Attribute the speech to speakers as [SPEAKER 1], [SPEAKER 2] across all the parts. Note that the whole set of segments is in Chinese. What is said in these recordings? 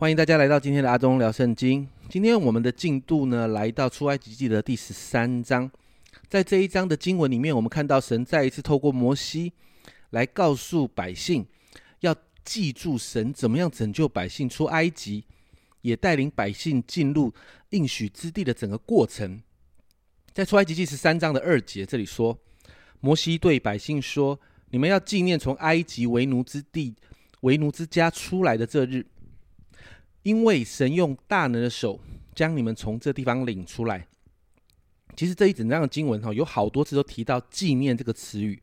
[SPEAKER 1] 欢迎大家来到今天的阿忠聊圣经。今天我们的进度呢，来到出埃及记的第十三章。在这一章的经文里面，我们看到神再一次透过摩西来告诉百姓，要记住神怎么样拯救百姓出埃及，也带领百姓进入应许之地的整个过程。在出埃及记十三章的二节，这里说，摩西对百姓说：“你们要纪念从埃及为奴之地、为奴之家出来的这日。”因为神用大能的手将你们从这地方领出来。其实这一整章的经文哈，有好多次都提到“纪念”这个词语。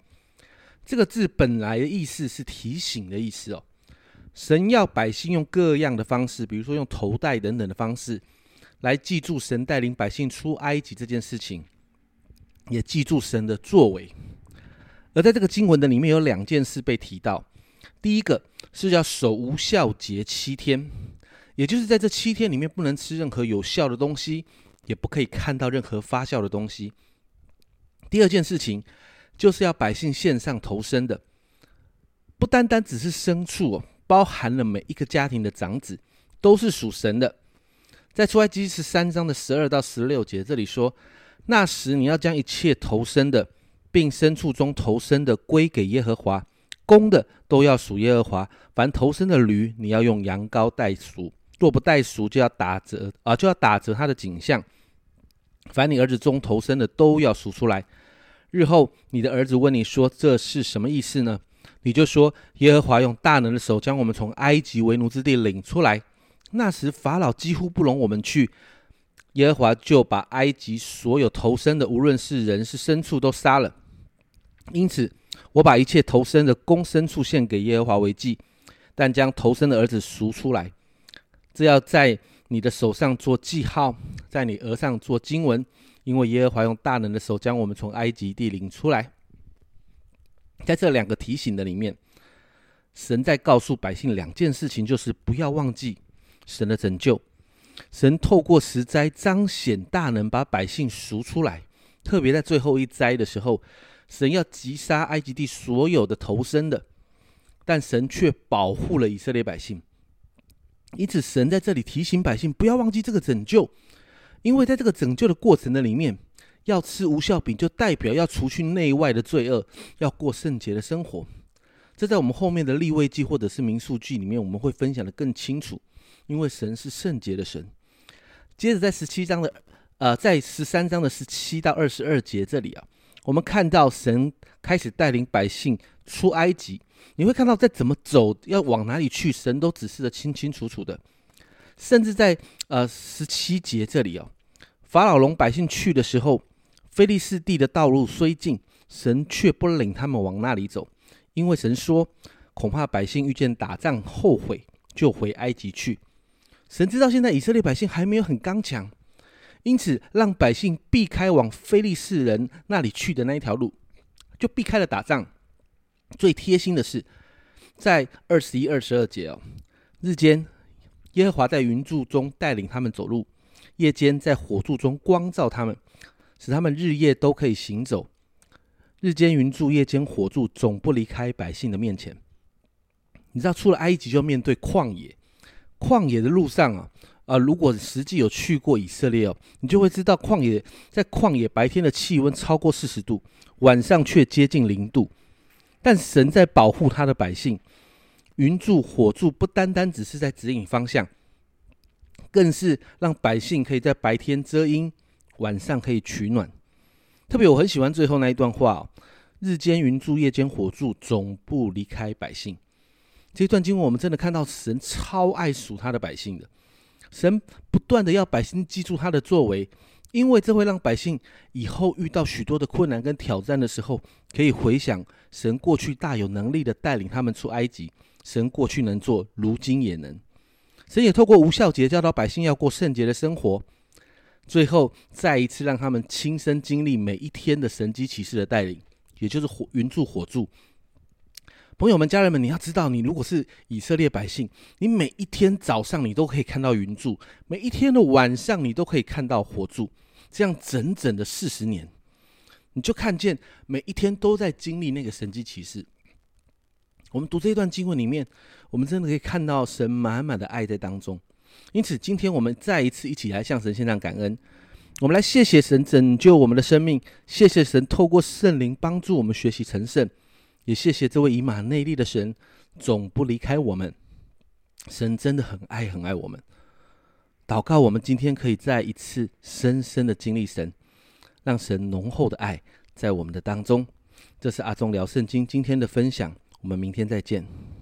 [SPEAKER 1] 这个字本来的意思是提醒的意思哦。神要百姓用各样的方式，比如说用头戴等等的方式，来记住神带领百姓出埃及这件事情，也记住神的作为。而在这个经文的里面有两件事被提到，第一个是要守无效节七天。也就是在这七天里面，不能吃任何有效的东西，也不可以看到任何发酵的东西。第二件事情，就是要百姓献上头生的，不单单只是牲畜哦，包含了每一个家庭的长子，都是属神的。在出埃及十三章的十二到十六节，这里说：那时你要将一切头生的，并牲畜中头生的归给耶和华，公的都要属耶和华。凡头生的驴，你要用羊羔代赎。若不带赎，就要打折啊，就要打折他的景象。凡你儿子中投生的，都要赎出来。日后你的儿子问你说：“这是什么意思呢？”你就说：“耶和华用大能的手将我们从埃及为奴之地领出来。那时法老几乎不容我们去，耶和华就把埃及所有投生的，无论是人是牲畜，都杀了。因此，我把一切投生的公牲畜献给耶和华为祭，但将投生的儿子赎出来。”是要在你的手上做记号，在你额上做经文，因为耶和华用大能的手将我们从埃及地领出来。在这两个提醒的里面，神在告诉百姓两件事情，就是不要忘记神的拯救。神透过十灾彰显大能，把百姓赎出来。特别在最后一灾的时候，神要击杀埃及地所有的头生的，但神却保护了以色列百姓。因此，神在这里提醒百姓不要忘记这个拯救，因为在这个拯救的过程的里面，要吃无效饼就代表要除去内外的罪恶，要过圣洁的生活。这在我们后面的立位记或者是民数记里面，我们会分享的更清楚。因为神是圣洁的神。接着在十七章的呃，在十三章的十七到二十二节这里啊，我们看到神开始带领百姓出埃及。你会看到，在怎么走，要往哪里去，神都指示的清清楚楚的。甚至在呃十七节这里哦，法老龙百姓去的时候，菲利士地的道路虽近，神却不领他们往那里走，因为神说，恐怕百姓遇见打仗后悔，就回埃及去。神知道现在以色列百姓还没有很刚强，因此让百姓避开往菲利士人那里去的那一条路，就避开了打仗。最贴心的是，在二十一、二十二节哦，日间耶和华在云柱中带领他们走路，夜间在火柱中光照他们，使他们日夜都可以行走。日间云柱，夜间火柱，总不离开百姓的面前。你知道，出了埃及就面对旷野，旷野的路上啊，啊，如果实际有去过以色列哦，你就会知道，旷野在旷野白天的气温超过四十度，晚上却接近零度。但神在保护他的百姓，云柱火柱不单单只是在指引方向，更是让百姓可以在白天遮阴，晚上可以取暖。特别我很喜欢最后那一段话哦：“日间云柱，夜间火柱，总不离开百姓。”这段经文我们真的看到神超爱属他的百姓的，神不断的要百姓记住他的作为。因为这会让百姓以后遇到许多的困难跟挑战的时候，可以回想神过去大有能力的带领他们出埃及，神过去能做，如今也能。神也透过无效节教导百姓要过圣洁的生活，最后再一次让他们亲身经历每一天的神机骑士的带领，也就是火云柱火柱。朋友们、家人们，你要知道，你如果是以色列百姓，你每一天早上你都可以看到云柱，每一天的晚上你都可以看到火柱，这样整整的四十年，你就看见每一天都在经历那个神迹奇事。我们读这一段经文里面，我们真的可以看到神满满的爱在当中。因此，今天我们再一次一起来向神献上感恩。我们来谢谢神拯救我们的生命，谢谢神透过圣灵帮助我们学习成圣，也谢谢这位以马内利的神总不离开我们。神真的很爱很爱我们。祷告，我们今天可以再一次深深的经历神，让神浓厚的爱在我们的当中。这是阿忠聊圣经今天的分享，我们明天再见。